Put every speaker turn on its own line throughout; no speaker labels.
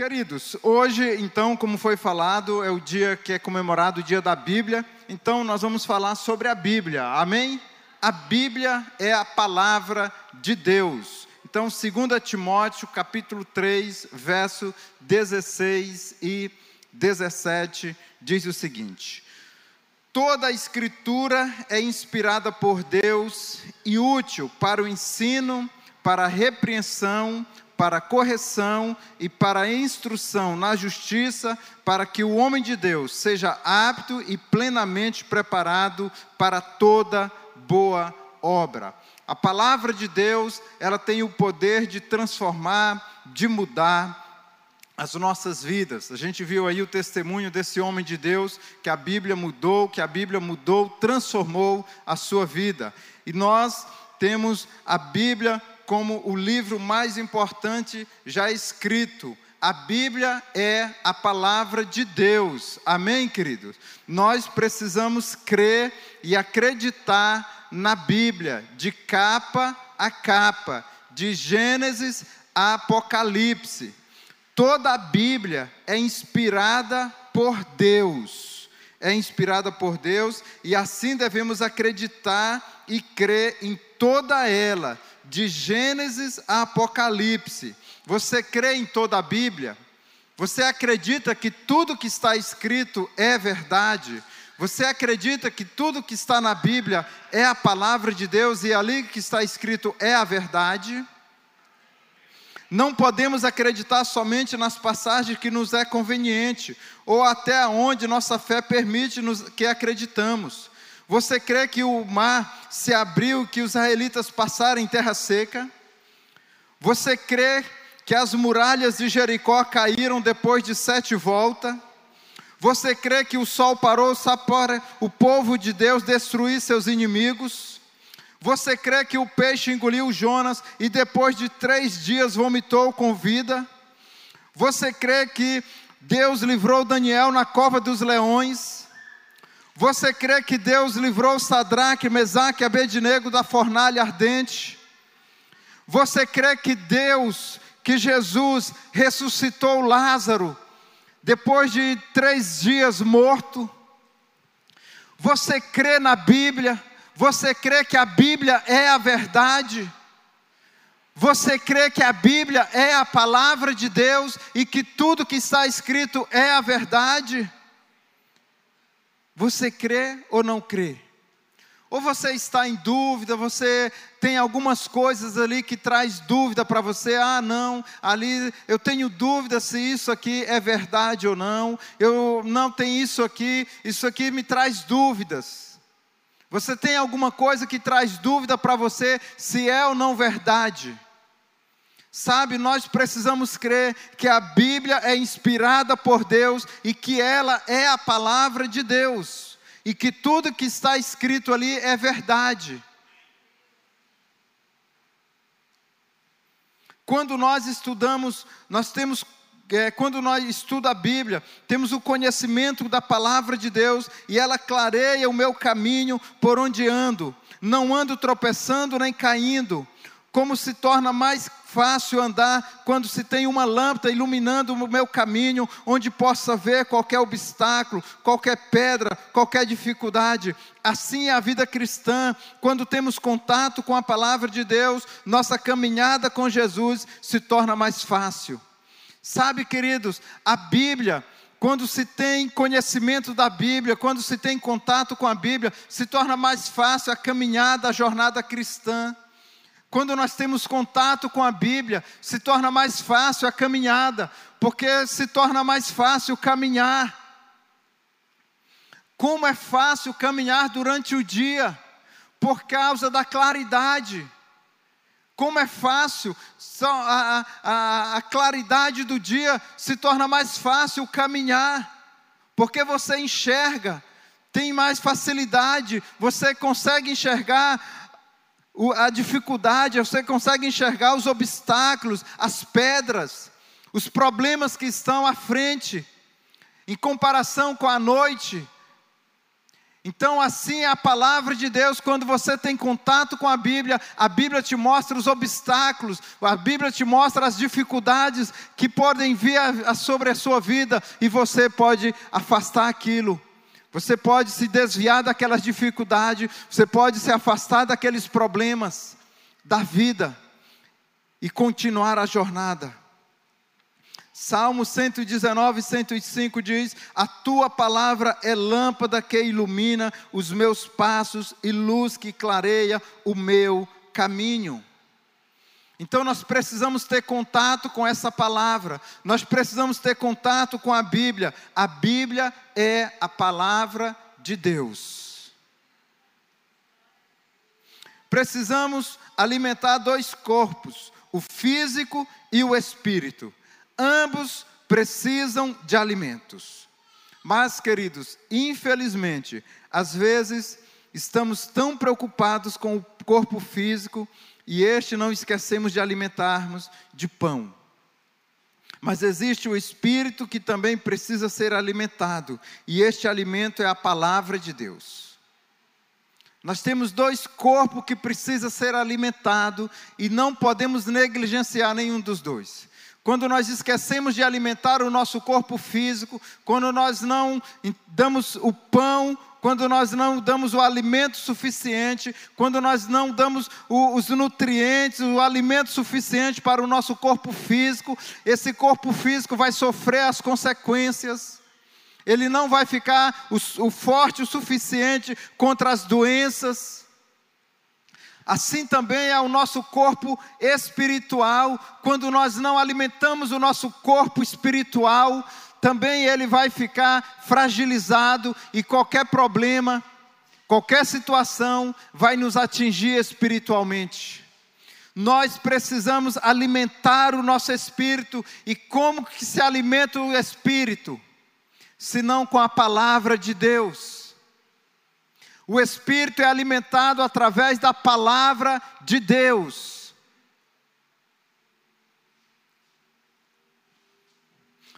Queridos, hoje, então, como foi falado, é o dia que é comemorado o dia da Bíblia, então nós vamos falar sobre a Bíblia, amém? A Bíblia é a palavra de Deus. Então, 2 Timóteo, capítulo 3, verso 16 e 17, diz o seguinte: Toda a Escritura é inspirada por Deus e útil para o ensino, para a repreensão, para correção e para instrução na justiça, para que o homem de Deus seja apto e plenamente preparado para toda boa obra. A palavra de Deus, ela tem o poder de transformar, de mudar as nossas vidas. A gente viu aí o testemunho desse homem de Deus que a Bíblia mudou, que a Bíblia mudou, transformou a sua vida. E nós temos a Bíblia como o livro mais importante já escrito. A Bíblia é a palavra de Deus. Amém, queridos? Nós precisamos crer e acreditar na Bíblia, de capa a capa, de Gênesis a Apocalipse. Toda a Bíblia é inspirada por Deus. É inspirada por Deus e assim devemos acreditar e crer em toda ela de Gênesis a Apocalipse. Você crê em toda a Bíblia? Você acredita que tudo que está escrito é verdade? Você acredita que tudo que está na Bíblia é a palavra de Deus e ali que está escrito é a verdade? Não podemos acreditar somente nas passagens que nos é conveniente ou até onde nossa fé permite nos que acreditamos. Você crê que o mar se abriu, que os israelitas passaram em terra seca? Você crê que as muralhas de Jericó caíram depois de sete voltas? Você crê que o sol parou só para o povo de Deus destruir seus inimigos? Você crê que o peixe engoliu Jonas e depois de três dias vomitou com vida? Você crê que Deus livrou Daniel na cova dos leões? Você crê que Deus livrou Sadraque, Mesaque e Abednego da fornalha ardente? Você crê que Deus, que Jesus ressuscitou Lázaro depois de três dias morto? Você crê na Bíblia? Você crê que a Bíblia é a verdade? Você crê que a Bíblia é a palavra de Deus e que tudo que está escrito é a verdade? Você crê ou não crê? Ou você está em dúvida, você tem algumas coisas ali que traz dúvida para você. Ah, não, ali eu tenho dúvida se isso aqui é verdade ou não. Eu não tenho isso aqui, isso aqui me traz dúvidas. Você tem alguma coisa que traz dúvida para você se é ou não verdade? Sabe, nós precisamos crer que a Bíblia é inspirada por Deus e que ela é a palavra de Deus, e que tudo que está escrito ali é verdade. Quando nós estudamos, nós temos é, quando nós estudamos a Bíblia, temos o conhecimento da palavra de Deus e ela clareia o meu caminho por onde ando. Não ando tropeçando nem caindo, como se torna mais fácil andar quando se tem uma lâmpada iluminando o meu caminho, onde possa ver qualquer obstáculo, qualquer pedra, qualquer dificuldade. Assim é a vida cristã, quando temos contato com a palavra de Deus, nossa caminhada com Jesus se torna mais fácil. Sabe, queridos, a Bíblia, quando se tem conhecimento da Bíblia, quando se tem contato com a Bíblia, se torna mais fácil a caminhada, a jornada cristã. Quando nós temos contato com a Bíblia, se torna mais fácil a caminhada, porque se torna mais fácil caminhar. Como é fácil caminhar durante o dia, por causa da claridade. Como é fácil, a, a, a claridade do dia se torna mais fácil caminhar, porque você enxerga, tem mais facilidade, você consegue enxergar a dificuldade, você consegue enxergar os obstáculos, as pedras, os problemas que estão à frente, em comparação com a noite. Então, assim é a palavra de Deus, quando você tem contato com a Bíblia, a Bíblia te mostra os obstáculos, a Bíblia te mostra as dificuldades que podem vir sobre a sua vida e você pode afastar aquilo. Você pode se desviar daquelas dificuldades, você pode se afastar daqueles problemas da vida e continuar a jornada. Salmo 119, 105 diz: A tua palavra é lâmpada que ilumina os meus passos e luz que clareia o meu caminho. Então nós precisamos ter contato com essa palavra, nós precisamos ter contato com a Bíblia. A Bíblia é a palavra de Deus. Precisamos alimentar dois corpos, o físico e o espírito ambos precisam de alimentos. Mas, queridos, infelizmente, às vezes estamos tão preocupados com o corpo físico e este não esquecemos de alimentarmos de pão. Mas existe o espírito que também precisa ser alimentado, e este alimento é a palavra de Deus. Nós temos dois corpos que precisa ser alimentado e não podemos negligenciar nenhum dos dois quando nós esquecemos de alimentar o nosso corpo físico, quando nós não damos o pão, quando nós não damos o alimento suficiente, quando nós não damos o, os nutrientes, o alimento suficiente para o nosso corpo físico, esse corpo físico vai sofrer as consequências. Ele não vai ficar o, o forte o suficiente contra as doenças Assim também é o nosso corpo espiritual, quando nós não alimentamos o nosso corpo espiritual, também ele vai ficar fragilizado e qualquer problema, qualquer situação vai nos atingir espiritualmente. Nós precisamos alimentar o nosso espírito e como que se alimenta o espírito? Senão com a palavra de Deus. O espírito é alimentado através da palavra de Deus.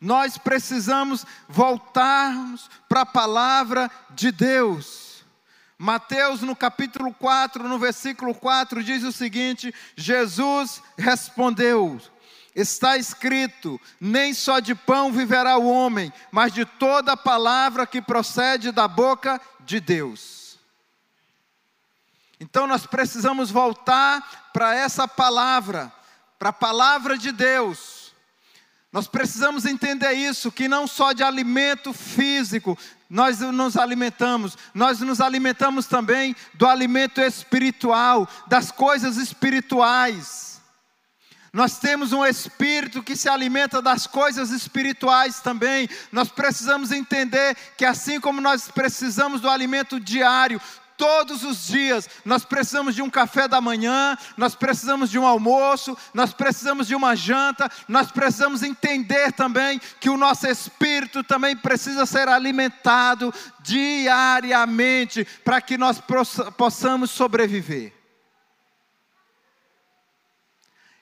Nós precisamos voltarmos para a palavra de Deus. Mateus, no capítulo 4, no versículo 4, diz o seguinte: Jesus respondeu: Está escrito: nem só de pão viverá o homem, mas de toda palavra que procede da boca de Deus. Então nós precisamos voltar para essa palavra, para a palavra de Deus. Nós precisamos entender isso, que não só de alimento físico nós nos alimentamos, nós nos alimentamos também do alimento espiritual, das coisas espirituais. Nós temos um espírito que se alimenta das coisas espirituais também. Nós precisamos entender que assim como nós precisamos do alimento diário, todos os dias. Nós precisamos de um café da manhã, nós precisamos de um almoço, nós precisamos de uma janta, nós precisamos entender também que o nosso espírito também precisa ser alimentado diariamente para que nós possamos sobreviver.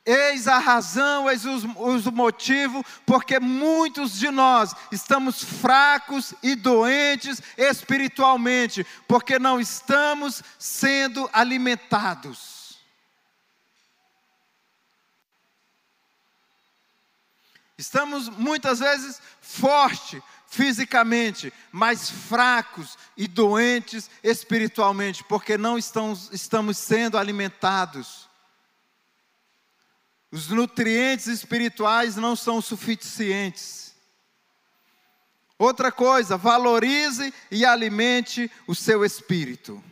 Eis a razão, eis o motivo, porque muitos de nós estamos fracos e doentes espiritualmente, porque não estamos sendo alimentados. Estamos muitas vezes fortes fisicamente, mas fracos e doentes espiritualmente, porque não estamos, estamos sendo alimentados os nutrientes espirituais não são suficientes. Outra coisa, valorize e alimente o seu espírito.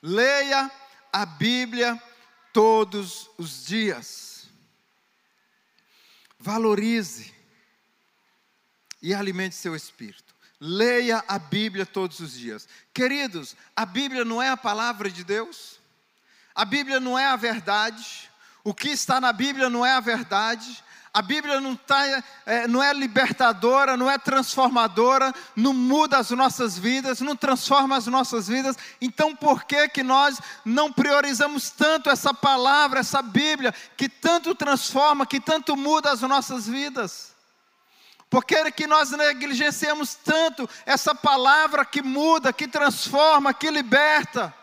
Leia a Bíblia todos os dias. Valorize e alimente seu espírito. Leia a Bíblia todos os dias. Queridos, a Bíblia não é a palavra de Deus? A Bíblia não é a verdade? O que está na Bíblia não é a verdade? A Bíblia não, tá, é, não é libertadora, não é transformadora, não muda as nossas vidas, não transforma as nossas vidas. Então, por que que nós não priorizamos tanto essa palavra, essa Bíblia, que tanto transforma, que tanto muda as nossas vidas? Por que que nós negligenciamos tanto essa palavra que muda, que transforma, que liberta?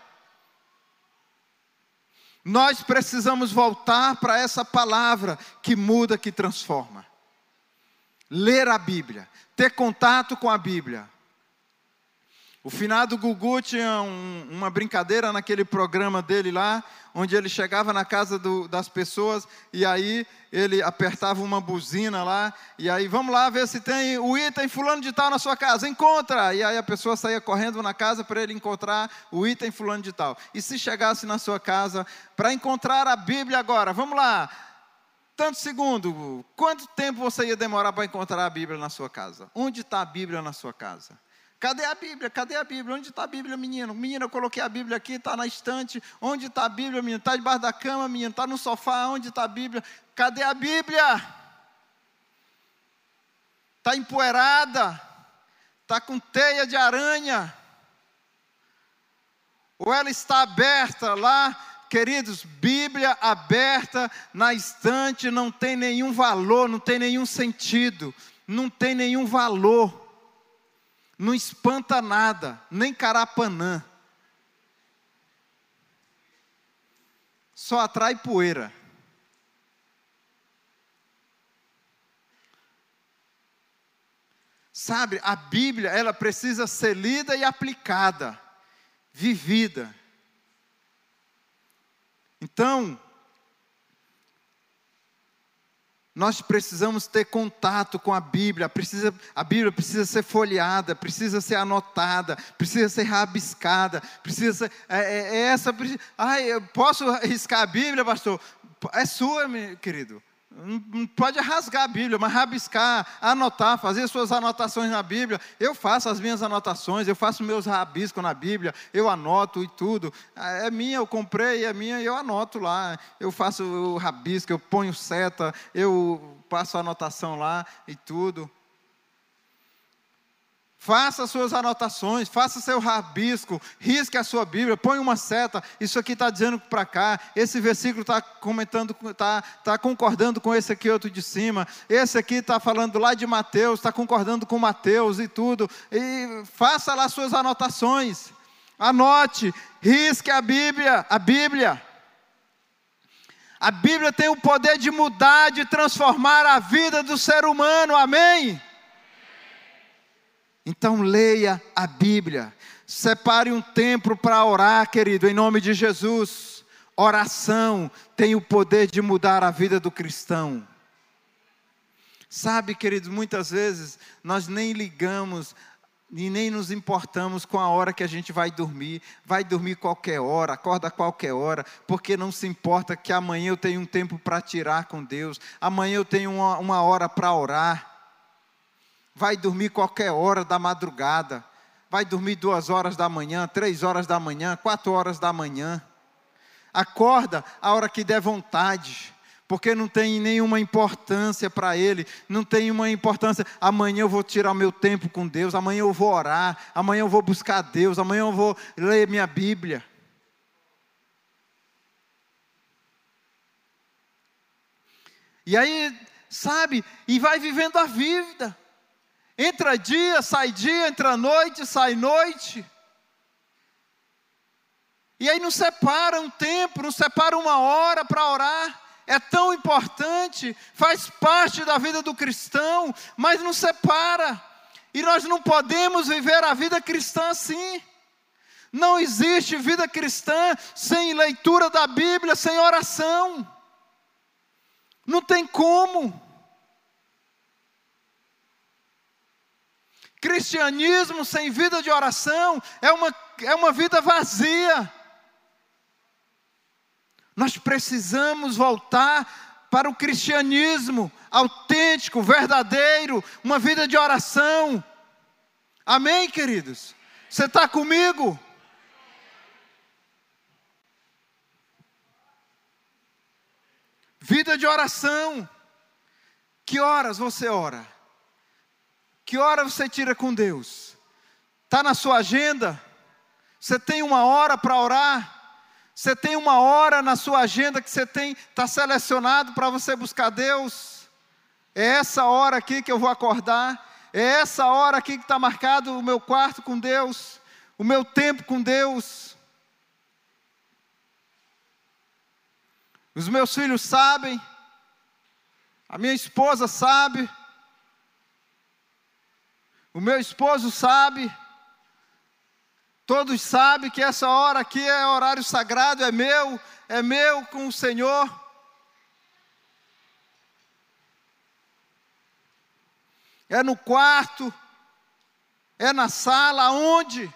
Nós precisamos voltar para essa palavra que muda, que transforma. Ler a Bíblia, ter contato com a Bíblia. O finado Gugu tinha um, uma brincadeira naquele programa dele lá, onde ele chegava na casa do, das pessoas e aí ele apertava uma buzina lá, e aí vamos lá ver se tem o item fulano de tal na sua casa, encontra! E aí a pessoa saía correndo na casa para ele encontrar o item fulano de tal. E se chegasse na sua casa para encontrar a Bíblia agora, vamos lá, tanto segundo, quanto tempo você ia demorar para encontrar a Bíblia na sua casa? Onde está a Bíblia na sua casa? Cadê a Bíblia? Cadê a Bíblia? Onde está a Bíblia, menino? Menino, eu coloquei a Bíblia aqui, está na estante. Onde está a Bíblia, menino? Está debaixo da cama, menino? Está no sofá. Onde está a Bíblia? Cadê a Bíblia? Está empoeirada. Está com teia de aranha. Ou ela está aberta lá, queridos, Bíblia aberta na estante não tem nenhum valor, não tem nenhum sentido, não tem nenhum valor não espanta nada, nem carapanã. Só atrai poeira. Sabe, a Bíblia, ela precisa ser lida e aplicada, vivida. Então, Nós precisamos ter contato com a Bíblia, precisa, a Bíblia precisa ser folheada, precisa ser anotada, precisa ser rabiscada, precisa ser, é, é, é essa, ai, eu posso riscar a Bíblia, pastor? É sua, meu querido. Não pode rasgar a Bíblia, mas rabiscar, anotar, fazer suas anotações na Bíblia. Eu faço as minhas anotações, eu faço meus rabiscos na Bíblia, eu anoto e tudo. É minha, eu comprei, é minha, eu anoto lá. Eu faço o rabisco, eu ponho seta, eu passo a anotação lá e tudo. Faça suas anotações, faça seu rabisco, risque a sua Bíblia, põe uma seta. Isso aqui está dizendo para cá. Esse versículo está comentando, está tá concordando com esse aqui outro de cima. Esse aqui está falando lá de Mateus, está concordando com Mateus e tudo. E faça lá suas anotações. Anote, risque a Bíblia, a Bíblia. A Bíblia tem o poder de mudar, de transformar a vida do ser humano. Amém? Então leia a Bíblia. Separe um tempo para orar, querido, em nome de Jesus. Oração tem o poder de mudar a vida do cristão. Sabe, queridos, muitas vezes nós nem ligamos e nem nos importamos com a hora que a gente vai dormir. Vai dormir qualquer hora, acorda qualquer hora, porque não se importa que amanhã eu tenho um tempo para tirar com Deus, amanhã eu tenho uma, uma hora para orar vai dormir qualquer hora da madrugada, vai dormir duas horas da manhã, três horas da manhã, quatro horas da manhã. Acorda a hora que der vontade, porque não tem nenhuma importância para ele, não tem uma importância. Amanhã eu vou tirar meu tempo com Deus, amanhã eu vou orar, amanhã eu vou buscar Deus, amanhã eu vou ler minha Bíblia. E aí, sabe, e vai vivendo a vida. Entra dia, sai dia, entra noite, sai noite. E aí não separa um tempo, não separa uma hora para orar. É tão importante, faz parte da vida do cristão, mas não separa. E nós não podemos viver a vida cristã assim. Não existe vida cristã sem leitura da Bíblia, sem oração. Não tem como. Cristianismo sem vida de oração é uma, é uma vida vazia. Nós precisamos voltar para o cristianismo autêntico, verdadeiro, uma vida de oração. Amém, queridos? Você está comigo? Vida de oração. Que horas você ora? Que hora você tira com Deus? Está na sua agenda? Você tem uma hora para orar? Você tem uma hora na sua agenda que você tem, está selecionado para você buscar Deus? É essa hora aqui que eu vou acordar? É essa hora aqui que está marcado o meu quarto com Deus? O meu tempo com Deus? Os meus filhos sabem, a minha esposa sabe, o meu esposo sabe, todos sabem que essa hora aqui é horário sagrado, é meu, é meu com o Senhor. É no quarto, é na sala, onde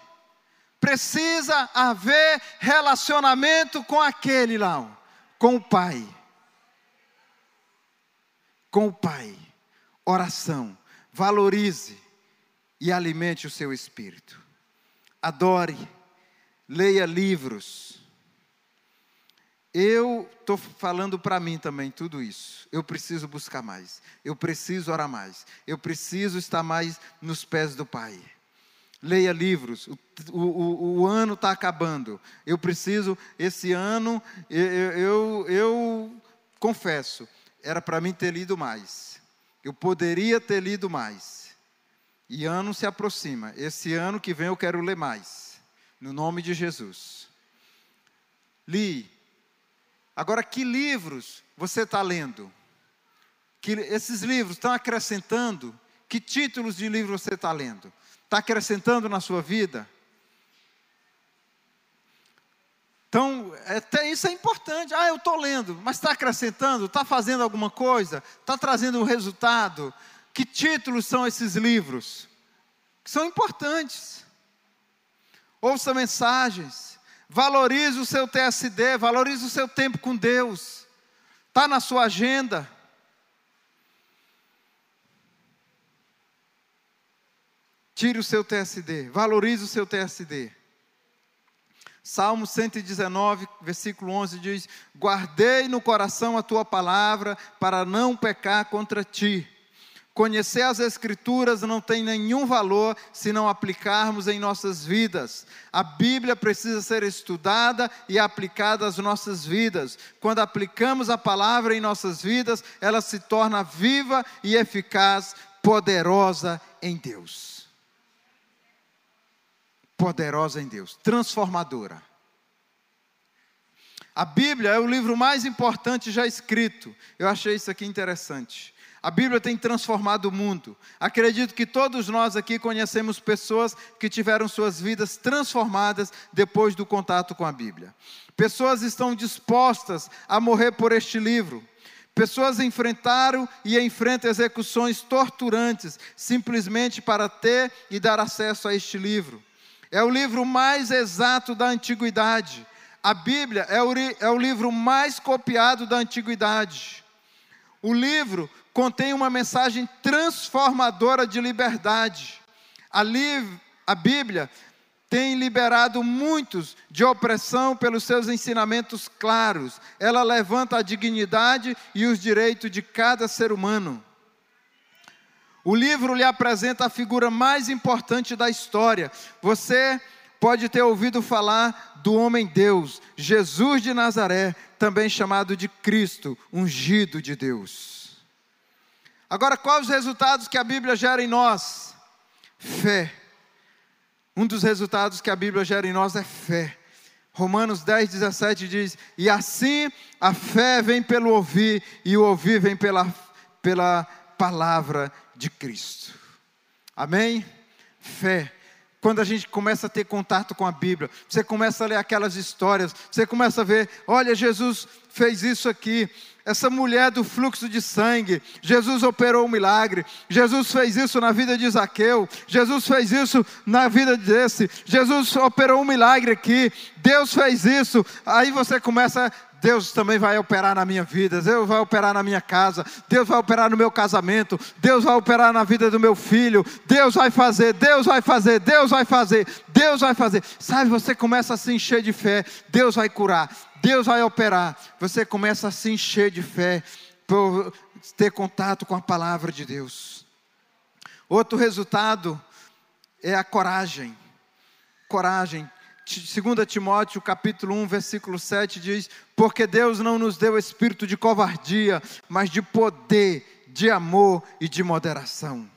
precisa haver relacionamento com aquele lá, com o Pai. Com o Pai. Oração. Valorize e alimente o seu espírito. Adore, leia livros. Eu estou falando para mim também tudo isso. Eu preciso buscar mais. Eu preciso orar mais. Eu preciso estar mais nos pés do Pai. Leia livros. O, o, o ano está acabando. Eu preciso, esse ano, eu, eu, eu confesso, era para mim ter lido mais. Eu poderia ter lido mais. E ano se aproxima. Esse ano que vem eu quero ler mais. No nome de Jesus. Li. Agora, que livros você está lendo? Que esses livros estão acrescentando? Que títulos de livro você está lendo? Está acrescentando na sua vida? Então, até isso é importante. Ah, eu estou lendo, mas está acrescentando? Está fazendo alguma coisa? Está trazendo um resultado? Que títulos são esses livros? Que são importantes. Ouça mensagens. Valorize o seu TSD, valorize o seu tempo com Deus. Está na sua agenda. Tire o seu TSD, valorize o seu TSD. Salmo 119, versículo 11 diz: Guardei no coração a tua palavra para não pecar contra ti. Conhecer as Escrituras não tem nenhum valor se não aplicarmos em nossas vidas. A Bíblia precisa ser estudada e aplicada às nossas vidas. Quando aplicamos a palavra em nossas vidas, ela se torna viva e eficaz, poderosa em Deus. Poderosa em Deus, transformadora. A Bíblia é o livro mais importante já escrito. Eu achei isso aqui interessante. A Bíblia tem transformado o mundo. Acredito que todos nós aqui conhecemos pessoas que tiveram suas vidas transformadas depois do contato com a Bíblia. Pessoas estão dispostas a morrer por este livro. Pessoas enfrentaram e enfrentam execuções torturantes simplesmente para ter e dar acesso a este livro. É o livro mais exato da antiguidade. A Bíblia é o, é o livro mais copiado da antiguidade. O livro contém uma mensagem transformadora de liberdade. Ali, a Bíblia tem liberado muitos de opressão pelos seus ensinamentos claros. Ela levanta a dignidade e os direitos de cada ser humano. O livro lhe apresenta a figura mais importante da história. Você pode ter ouvido falar do homem Deus, Jesus de Nazaré, também chamado de Cristo, ungido de Deus. Agora, quais os resultados que a Bíblia gera em nós? Fé. Um dos resultados que a Bíblia gera em nós é fé. Romanos 10, 17 diz: E assim a fé vem pelo ouvir, e o ouvir vem pela, pela palavra de Cristo. Amém? Fé. Quando a gente começa a ter contato com a Bíblia, você começa a ler aquelas histórias, você começa a ver: olha, Jesus fez isso aqui, essa mulher do fluxo de sangue, Jesus operou um milagre, Jesus fez isso na vida de Zaqueu, Jesus fez isso na vida desse, Jesus operou um milagre aqui, Deus fez isso, aí você começa, Deus também vai operar na minha vida, Deus vai operar na minha casa, Deus vai operar no meu casamento, Deus vai operar na vida do meu filho, Deus vai fazer, Deus vai fazer, Deus vai fazer, Deus vai fazer. Sabe, você começa a se encher de fé, Deus vai curar, Deus vai operar. Você começa a se encher de fé. ter contato com a palavra de Deus. Outro resultado é a coragem. Coragem. 2 Timóteo capítulo 1, versículo 7 diz: Porque Deus não nos deu espírito de covardia, mas de poder, de amor e de moderação.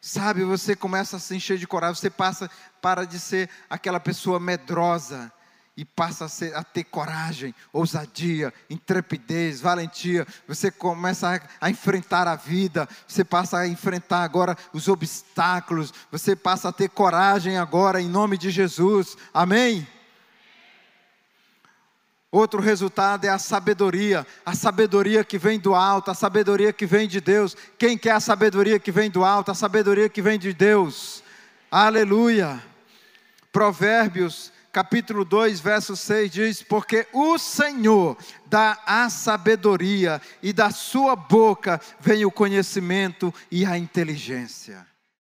Sabe, você começa a se encher de coragem, você passa para de ser aquela pessoa medrosa e passa a, ser, a, ter coragem, ousadia, intrepidez, valentia. Você começa a, a, enfrentar a vida, você passa a enfrentar agora os obstáculos, você passa a ter coragem agora em nome de Jesus. Amém? Outro resultado é a sabedoria, a sabedoria que vem do alto, a sabedoria que vem de Deus. Quem quer a sabedoria que vem do alto? A sabedoria que vem de Deus. Aleluia. Provérbios capítulo 2, verso 6 diz: Porque o Senhor dá a sabedoria, e da sua boca vem o conhecimento e a inteligência.